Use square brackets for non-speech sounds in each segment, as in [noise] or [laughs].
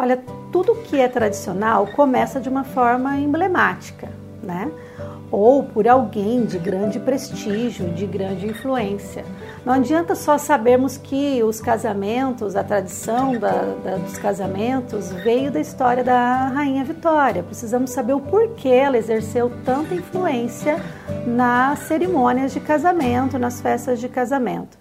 Olha, tudo que é tradicional começa de uma forma emblemática, né? Ou por alguém de grande prestígio, de grande influência. Não adianta só sabermos que os casamentos, a tradição da, da, dos casamentos veio da história da Rainha Vitória. Precisamos saber o porquê ela exerceu tanta influência nas cerimônias de casamento, nas festas de casamento.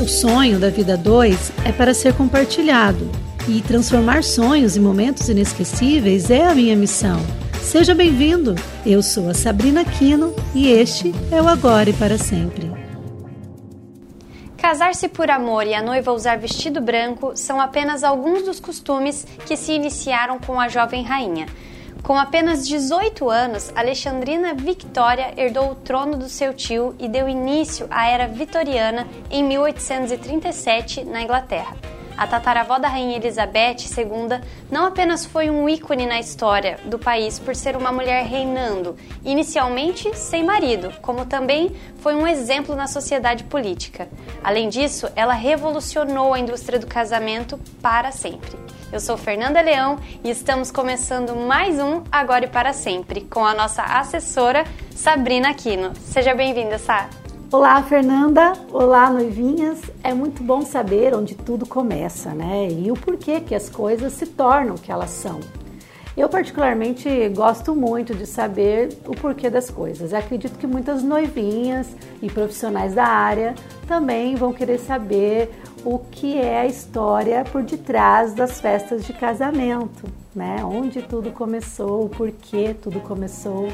O sonho da vida 2 é para ser compartilhado e transformar sonhos em momentos inesquecíveis é a minha missão. Seja bem-vindo! Eu sou a Sabrina Quino e este é o Agora e para Sempre. Casar-se por amor e a noiva usar vestido branco são apenas alguns dos costumes que se iniciaram com a jovem rainha. Com apenas 18 anos, Alexandrina Victoria herdou o trono do seu tio e deu início à era vitoriana em 1837 na Inglaterra. A tataravó da rainha Elizabeth II não apenas foi um ícone na história do país por ser uma mulher reinando, inicialmente sem marido, como também foi um exemplo na sociedade política. Além disso, ela revolucionou a indústria do casamento para sempre. Eu sou Fernanda Leão e estamos começando mais um Agora e para Sempre com a nossa assessora Sabrina Aquino. Seja bem-vinda, Sá. Olá, Fernanda. Olá, noivinhas. É muito bom saber onde tudo começa, né? E o porquê que as coisas se tornam o que elas são. Eu, particularmente, gosto muito de saber o porquê das coisas. Eu acredito que muitas noivinhas e profissionais da área também vão querer saber o que é a história por detrás das festas de casamento, né? Onde tudo começou, o porquê tudo começou.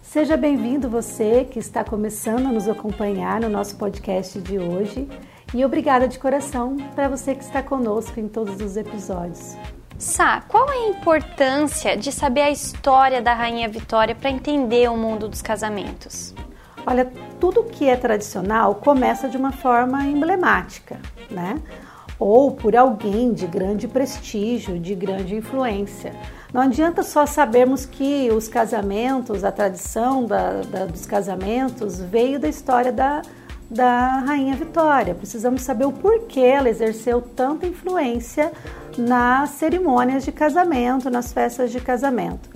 Seja bem-vindo você que está começando a nos acompanhar no nosso podcast de hoje e obrigada de coração para você que está conosco em todos os episódios. Sá, qual é a importância de saber a história da Rainha Vitória para entender o mundo dos casamentos? Olha, tudo que é tradicional começa de uma forma emblemática, né? Ou por alguém de grande prestígio, de grande influência. Não adianta só sabermos que os casamentos, a tradição da, da, dos casamentos veio da história da, da Rainha Vitória. Precisamos saber o porquê ela exerceu tanta influência nas cerimônias de casamento, nas festas de casamento.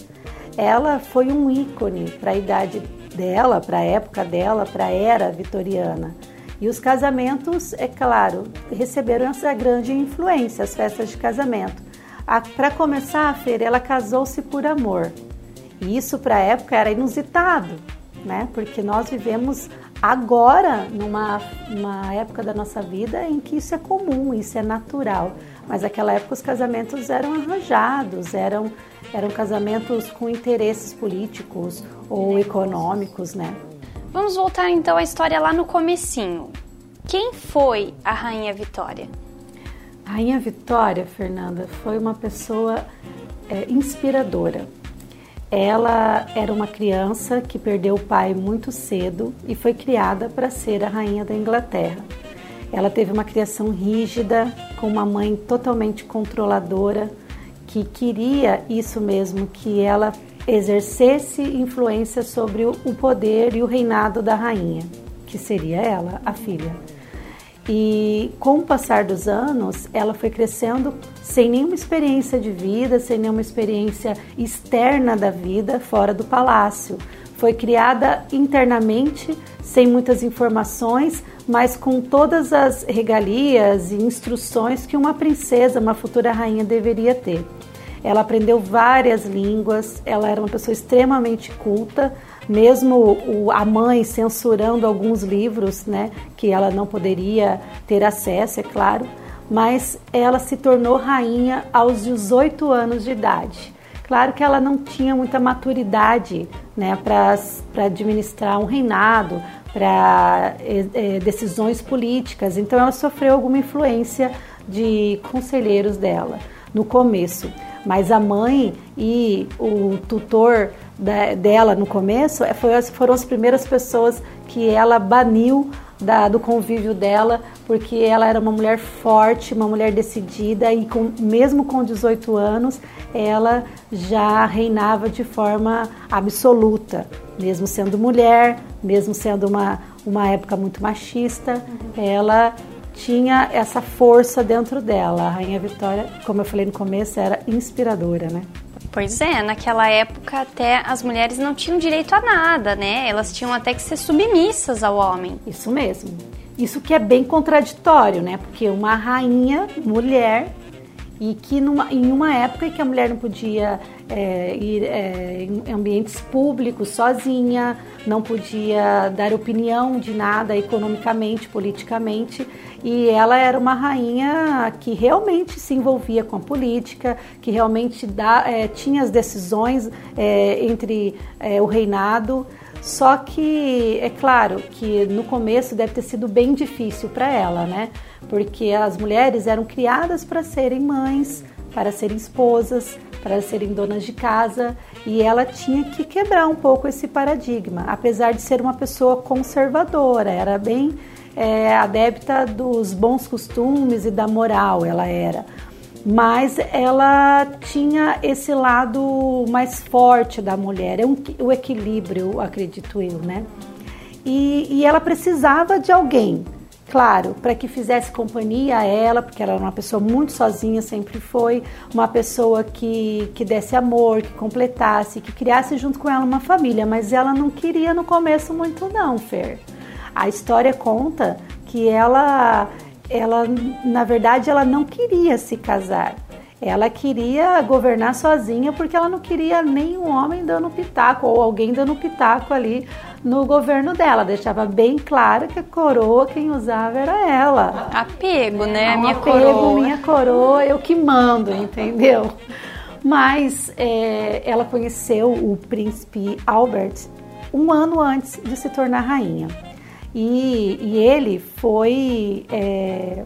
Ela foi um ícone para a idade dela, para a época dela, para a era vitoriana. E os casamentos, é claro, receberam essa grande influência, as festas de casamento. Para começar, a feira, ela casou-se por amor. E isso para a época era inusitado, né? Porque nós vivemos agora numa, numa época da nossa vida em que isso é comum, isso é natural. Mas naquela época os casamentos eram arranjados, eram, eram casamentos com interesses políticos ou econômicos, né? Vamos voltar então à história lá no comecinho. Quem foi a Rainha Vitória? A Rainha Vitória, Fernanda, foi uma pessoa é, inspiradora. Ela era uma criança que perdeu o pai muito cedo e foi criada para ser a rainha da Inglaterra. Ela teve uma criação rígida, com uma mãe totalmente controladora, que queria isso mesmo, que ela exercesse influência sobre o poder e o reinado da rainha, que seria ela, a filha. E com o passar dos anos, ela foi crescendo sem nenhuma experiência de vida, sem nenhuma experiência externa da vida fora do palácio. Foi criada internamente, sem muitas informações, mas com todas as regalias e instruções que uma princesa, uma futura rainha deveria ter. Ela aprendeu várias línguas, ela era uma pessoa extremamente culta, mesmo a mãe censurando alguns livros, né, que ela não poderia ter acesso, é claro, mas ela se tornou rainha aos 18 anos de idade. Claro que ela não tinha muita maturidade né, para administrar um reinado, para é, é, decisões políticas, então ela sofreu alguma influência de conselheiros dela no começo. Mas a mãe e o tutor dela no começo foi, foram as primeiras pessoas que ela baniu da, do convívio dela, porque ela era uma mulher forte, uma mulher decidida e com, mesmo com 18 anos, ela já reinava de forma absoluta, mesmo sendo mulher, mesmo sendo uma, uma época muito machista, uhum. ela tinha essa força dentro dela. A Rainha Vitória, como eu falei no começo, era inspiradora, né? Pois é, naquela época até as mulheres não tinham direito a nada, né? Elas tinham até que ser submissas ao homem. Isso mesmo. Isso que é bem contraditório, né? Porque uma rainha, mulher, e que numa, em uma época em que a mulher não podia é, ir é, em ambientes públicos sozinha, não podia dar opinião de nada economicamente, politicamente, e ela era uma rainha que realmente se envolvia com a política, que realmente dá, é, tinha as decisões é, entre é, o reinado. Só que é claro que no começo deve ter sido bem difícil para ela, né? Porque as mulheres eram criadas para serem mães, para serem esposas, para serem donas de casa e ela tinha que quebrar um pouco esse paradigma, apesar de ser uma pessoa conservadora, era bem é, adepta dos bons costumes e da moral, ela era. Mas ela tinha esse lado mais forte da mulher, é o equilíbrio, acredito eu, né? E, e ela precisava de alguém, claro, para que fizesse companhia a ela, porque ela era uma pessoa muito sozinha, sempre foi, uma pessoa que, que desse amor, que completasse, que criasse junto com ela uma família, mas ela não queria no começo muito não, Fer. A história conta que ela ela na verdade ela não queria se casar. Ela queria governar sozinha porque ela não queria nenhum homem dando pitaco ou alguém dando pitaco ali no governo dela. Deixava bem claro que a coroa quem usava era ela. Apego, né? É um minha apego, coroa. minha coroa, eu que mando, entendeu? Mas é, ela conheceu o príncipe Albert um ano antes de se tornar rainha. E, e ele foi é,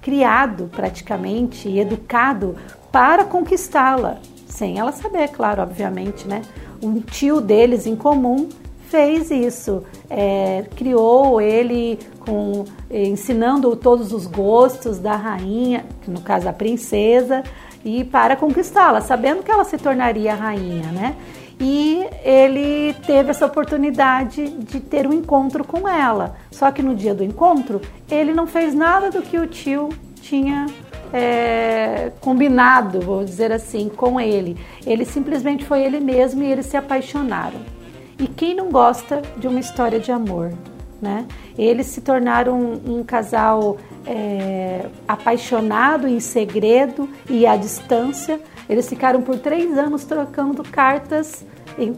criado praticamente e educado para conquistá-la, sem ela saber, claro, obviamente, né? Um tio deles em comum fez isso, é, criou ele com ensinando todos os gostos da rainha, no caso a princesa, e para conquistá-la, sabendo que ela se tornaria rainha, né? e ele teve essa oportunidade de ter um encontro com ela. Só que no dia do encontro, ele não fez nada do que o tio tinha é, combinado, vou dizer assim, com ele. Ele simplesmente foi ele mesmo e eles se apaixonaram. E quem não gosta de uma história de amor? Né? Eles se tornaram um, um casal é, apaixonado em segredo e à distância eles ficaram por três anos trocando cartas,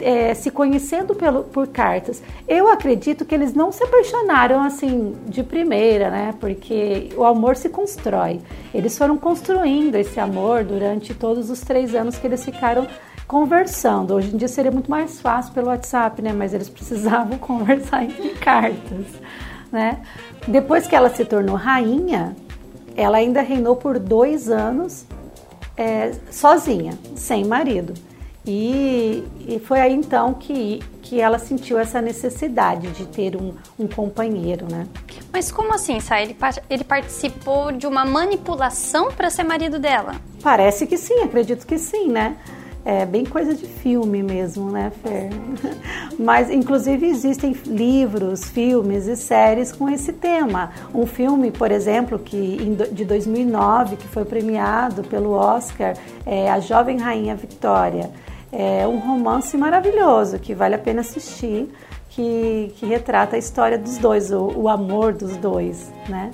é, se conhecendo pelo, por cartas. Eu acredito que eles não se apaixonaram assim de primeira, né? Porque o amor se constrói. Eles foram construindo esse amor durante todos os três anos que eles ficaram conversando. Hoje em dia seria muito mais fácil pelo WhatsApp, né? Mas eles [laughs] precisavam conversar em cartas, né? Depois que ela se tornou rainha, ela ainda reinou por dois anos é, sozinha, sem marido. E, e, foi aí então que, que ela sentiu essa necessidade de ter um, um companheiro, né? Mas como assim, Sai? Ele, ele participou de uma manipulação para ser marido dela? Parece que sim, acredito que sim, né? É bem coisa de filme mesmo, né, Fer? [laughs] Mas, inclusive, existem livros, filmes e séries com esse tema. Um filme, por exemplo, que de 2009, que foi premiado pelo Oscar, é A Jovem Rainha Victoria. É um romance maravilhoso que vale a pena assistir, que, que retrata a história dos dois, o, o amor dos dois, né?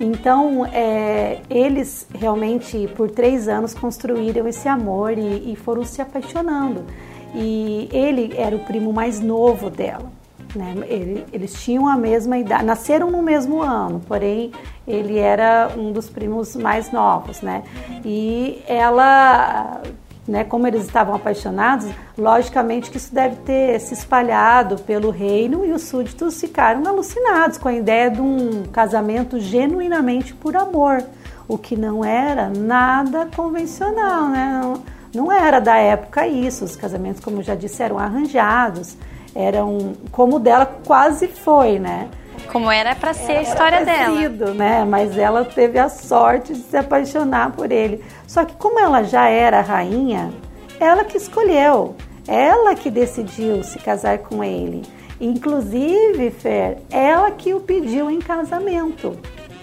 Então, é, eles realmente, por três anos, construíram esse amor e, e, foram se apaixonando. E ele era o primo mais novo dela. Né? Ele, eles tinham a mesma idade, nasceram no mesmo ano, porém ele era um dos primos mais novos, né? E ela né, como eles estavam apaixonados, logicamente que isso deve ter se espalhado pelo reino e os súditos ficaram alucinados com a ideia de um casamento genuinamente por amor, o que não era nada convencional, né? Não, não era da época isso. Os casamentos, como já disse, eram arranjados, eram como o dela quase foi, né? Como era para ser a história dela. Sido, né? Mas ela teve a sorte de se apaixonar por ele. Só que como ela já era rainha, ela que escolheu, ela que decidiu se casar com ele. Inclusive, Fer, ela que o pediu em casamento.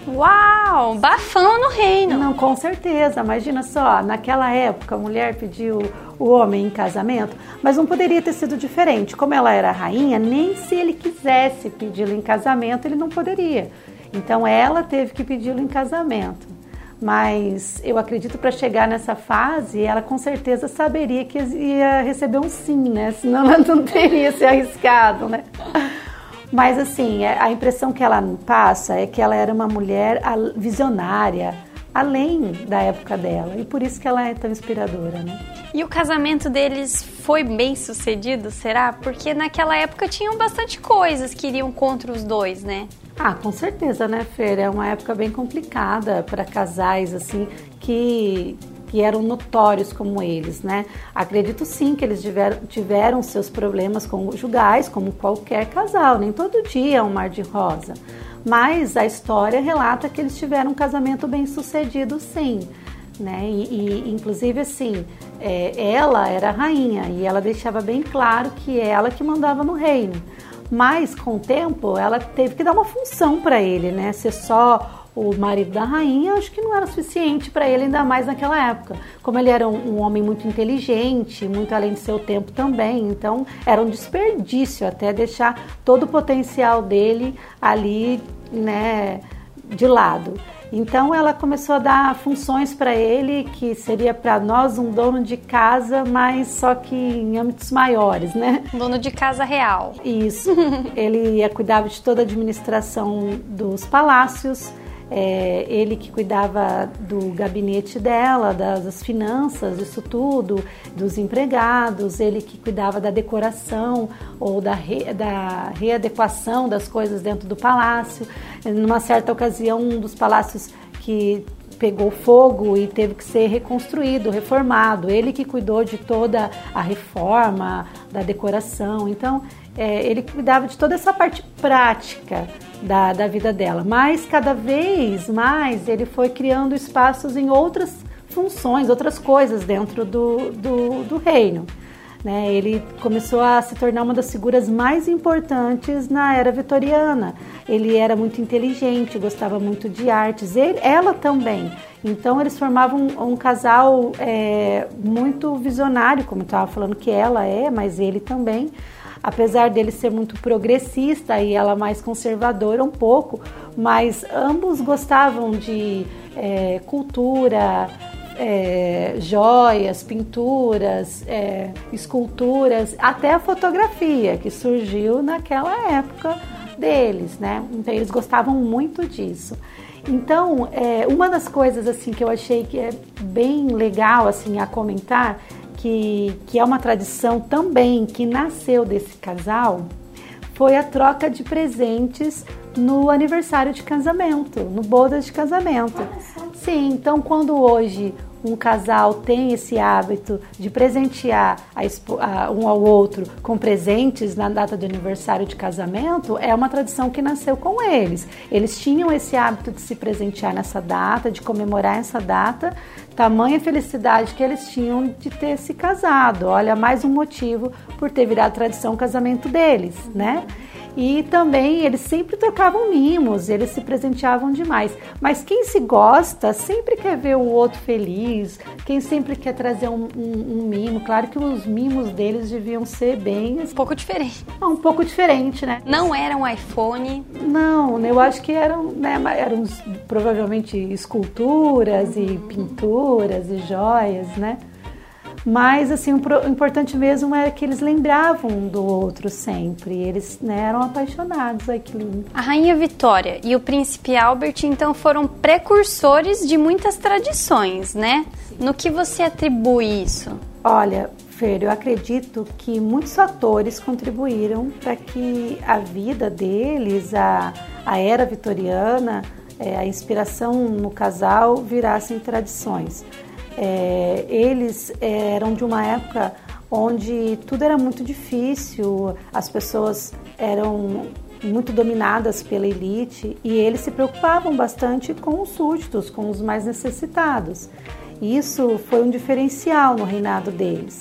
Uau, bafão no reino. Não, com certeza. Imagina só, naquela época a mulher pediu o homem em casamento, mas não poderia ter sido diferente. Como ela era rainha, nem se ele quisesse pedi-lo em casamento, ele não poderia. Então ela teve que pedi-lo em casamento. Mas eu acredito para chegar nessa fase, ela com certeza saberia que ia receber um sim, né? Senão ela não teria se arriscado, né? Mas assim, é, a impressão que ela passa é que ela era uma mulher visionária, além da época dela, e por isso que ela é tão inspiradora, né? E o casamento deles foi bem sucedido, será? Porque naquela época tinham bastante coisas que iriam contra os dois, né? Ah, com certeza, né, Fer? É uma época bem complicada para casais assim que que eram notórios como eles, né? Acredito sim que eles tiveram, tiveram seus problemas conjugais, como qualquer casal, nem todo dia é um mar de rosa. Mas a história relata que eles tiveram um casamento bem sucedido, sim. Né? E, e inclusive assim, é, ela era rainha e ela deixava bem claro que é ela que mandava no reino. Mas com o tempo ela teve que dar uma função para ele, né? Ser só o marido da rainha, acho que não era suficiente para ele, ainda mais naquela época. Como ele era um, um, homem muito inteligente, muito além de seu tempo também, então era um desperdício até deixar todo o potencial dele ali, né, de lado. Então ela começou a dar funções para ele que seria para nós um dono de casa, mas só que em âmbitos maiores, né? Dono de casa real. Isso. ele ia cuidar de toda a administração dos palácios. É, ele que cuidava do gabinete dela, das, das, finanças, isso tudo, dos empregados, ele que cuidava da decoração ou da, re, da readequação das coisas dentro do palácio. Numa certa ocasião, um dos palácios que pegou fogo e teve que ser reconstruído, reformado. Ele que cuidou de toda a reforma, da decoração. Então, é, ele cuidava de toda essa parte prática da, da vida dela. Mas cada vez mais ele foi criando espaços em outras funções, outras coisas dentro do, do, do reino. Né? Ele começou a se tornar uma das figuras mais importantes na era vitoriana. Ele era muito inteligente, gostava muito de artes, ele, ela também. Então eles formavam um, um casal é, muito visionário, como eu estava falando que ela é, mas ele também apesar dele ser muito progressista e ela mais conservadora um pouco, mas ambos gostavam de é, cultura, é, joias, pinturas, é, esculturas, até a fotografia que surgiu naquela época deles, né? Então eles gostavam muito disso. Então, é, uma das coisas assim que eu achei que é bem legal assim a comentar que, que é uma tradição também que nasceu desse casal foi a troca de presentes no aniversário de casamento, no bodas de casamento. Sim, então quando hoje um casal tem esse hábito de presentear a, um ao outro com presentes na data de aniversário de casamento, é uma tradição que nasceu com eles. Eles tinham esse hábito de se presentear nessa data, de comemorar essa data, tamanha felicidade que eles tinham de ter se casado. Olha, mais um motivo por ter virado tradição o casamento deles, né? E também eles sempre trocavam mimos, eles se presenteavam demais. Mas quem se gosta sempre quer ver o outro feliz, quem sempre quer trazer um, um, um mimo. Claro que os mimos deles deviam ser bem. Um pouco diferente. um pouco diferente, né? Não era um iPhone. Não, eu acho que eram, né, eram provavelmente esculturas e pinturas e joias, né? Mas, assim, o importante mesmo era que eles lembravam um do outro sempre. Eles né, eram apaixonados. Ai, que lindo. A Rainha Vitória e o Príncipe Albert, então, foram precursores de muitas tradições, né? No que você atribui isso? Olha, Fer, eu acredito que muitos fatores contribuíram para que a vida deles, a, a era vitoriana, é, a inspiração no casal virassem tradições. É, eles eram de uma época onde tudo era muito difícil, as pessoas eram muito dominadas pela elite e eles se preocupavam bastante com os súditos, com os mais necessitados. Isso foi um diferencial no reinado deles.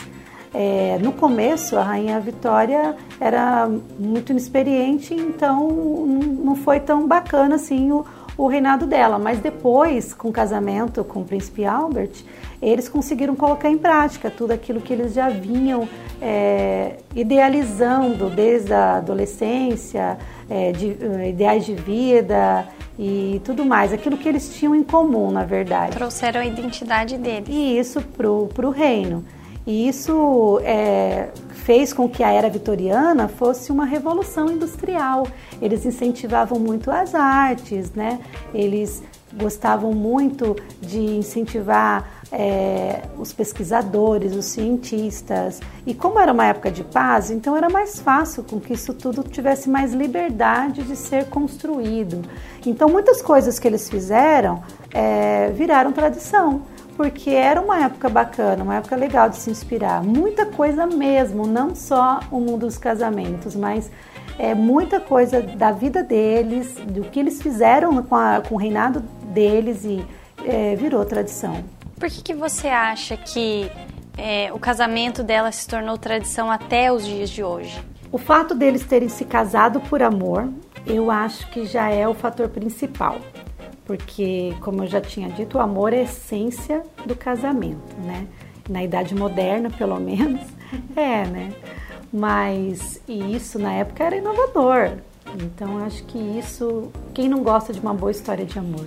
É, no começo, a rainha Vitória era muito inexperiente, então não foi tão bacana assim o, o reinado dela. Mas depois, com o casamento com o príncipe Albert, eles conseguiram colocar em prática tudo aquilo que eles já vinham é, idealizando desde a adolescência, é, de, é, ideais de vida e tudo mais, aquilo que eles tinham em comum, na verdade. Trouxeram a identidade deles. E isso para o reino. E isso é, fez com que a era vitoriana fosse uma revolução industrial. Eles incentivavam muito as artes, né? Eles gostavam muito de incentivar é, os pesquisadores, os cientistas. E como era uma época de paz, então era mais fácil com que isso tudo tivesse mais liberdade de ser construído. Então muitas coisas que eles fizeram é, viraram tradição porque era uma época bacana, uma época legal de se inspirar. Muita coisa mesmo, não só o mundo dos casamentos, mas é, muita coisa da vida deles, do que eles fizeram com, a, com o reinado deles e é, virou tradição. Por que, que você acha que é, o casamento dela se tornou tradição até os dias de hoje? O fato deles terem se casado por amor, eu acho que já é o fator principal porque, como eu já tinha dito, o amor é essência do casamento, né? Na idade moderna, pelo [laughs] menos, é, né? Mas e isso na época era inovador. Então, acho que isso, quem não gosta de uma boa história de amor?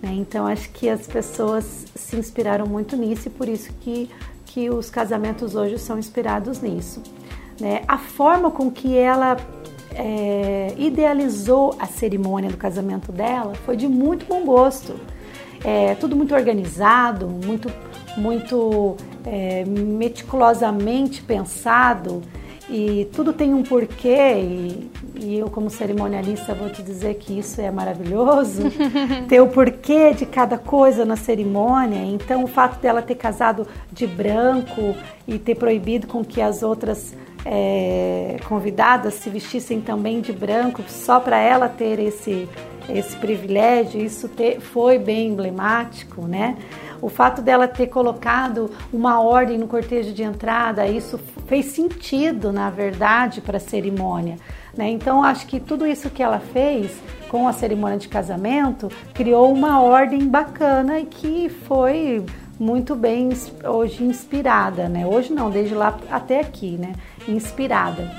Né? Então, acho que as pessoas se inspiraram muito nisso e por isso que, que os casamentos hoje são inspirados nisso. Né? A forma com que ela é, idealizou a cerimônia do casamento dela foi de muito bom gosto. É, tudo muito organizado, muito, muito é, meticulosamente pensado e tudo tem um porquê e, e, eu como cerimonialista vou te dizer que isso é maravilhoso [laughs] ter o porquê de cada coisa na cerimônia então o fato dela ter casado de branco e ter proibido com que as outras é, convidadas se vestissem também de branco, só para ela ter esse, esse privilégio, isso ter, foi bem emblemático, né? O fato dela ter colocado uma ordem no cortejo de entrada, isso fez sentido, na verdade, para a cerimônia. Né? Então, acho que tudo isso que ela fez com a cerimônia de casamento criou uma ordem bacana e que foi muito bem hoje inspirada, né? Hoje não, desde lá até aqui, né? Inspirada.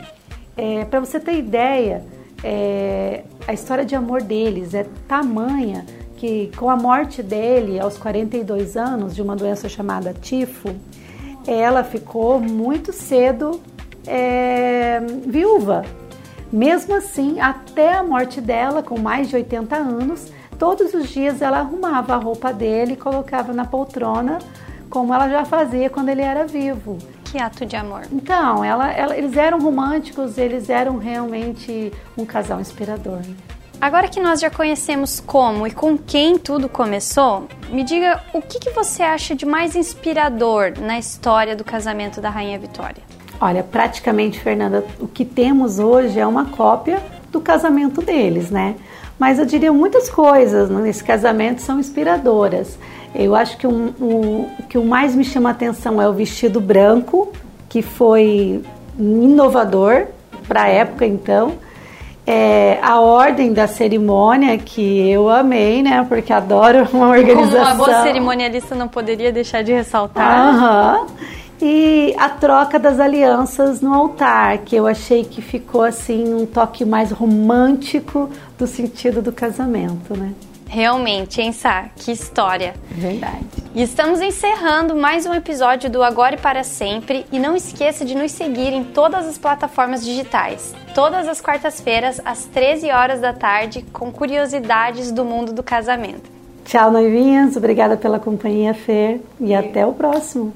É, Para você ter ideia, é, a história de amor deles é tamanha que com a morte dele aos 42 anos de uma doença chamada tifo, ela ficou muito cedo é, viúva. Mesmo assim, até a morte dela, com mais de 80 anos, todos os dias ela arrumava a roupa dele e colocava na poltrona, como ela já fazia quando ele era vivo. Que ato de amor. Então, ela, ela, eles eram românticos, eles eram realmente um casal inspirador. Agora que nós já conhecemos como e com quem tudo começou, me diga o que, que você acha de mais inspirador na história do casamento da Rainha Vitória? Olha, praticamente, Fernanda, o que temos hoje é uma cópia do casamento deles, né? Mas eu diria muitas coisas nesse casamento são inspiradoras. Eu acho que um, o que o mais me chama a atenção é o vestido branco, que foi inovador para a época então. É, a ordem da cerimônia, que eu amei, né? Porque adoro uma organização. Como uma boa cerimonialista não poderia deixar de ressaltar. Aham. E a troca das alianças no altar, que eu achei que ficou assim um toque mais romântico do sentido do casamento, né? Realmente, hein, Sá? Que história. Verdade. E estamos encerrando mais um episódio do Agora e para Sempre. E não esqueça de nos seguir em todas as plataformas digitais. Todas as quartas-feiras, às 13 horas da tarde, com curiosidades do mundo do casamento. Tchau, noivinhas. Obrigada pela companhia, Fer. E até o próximo.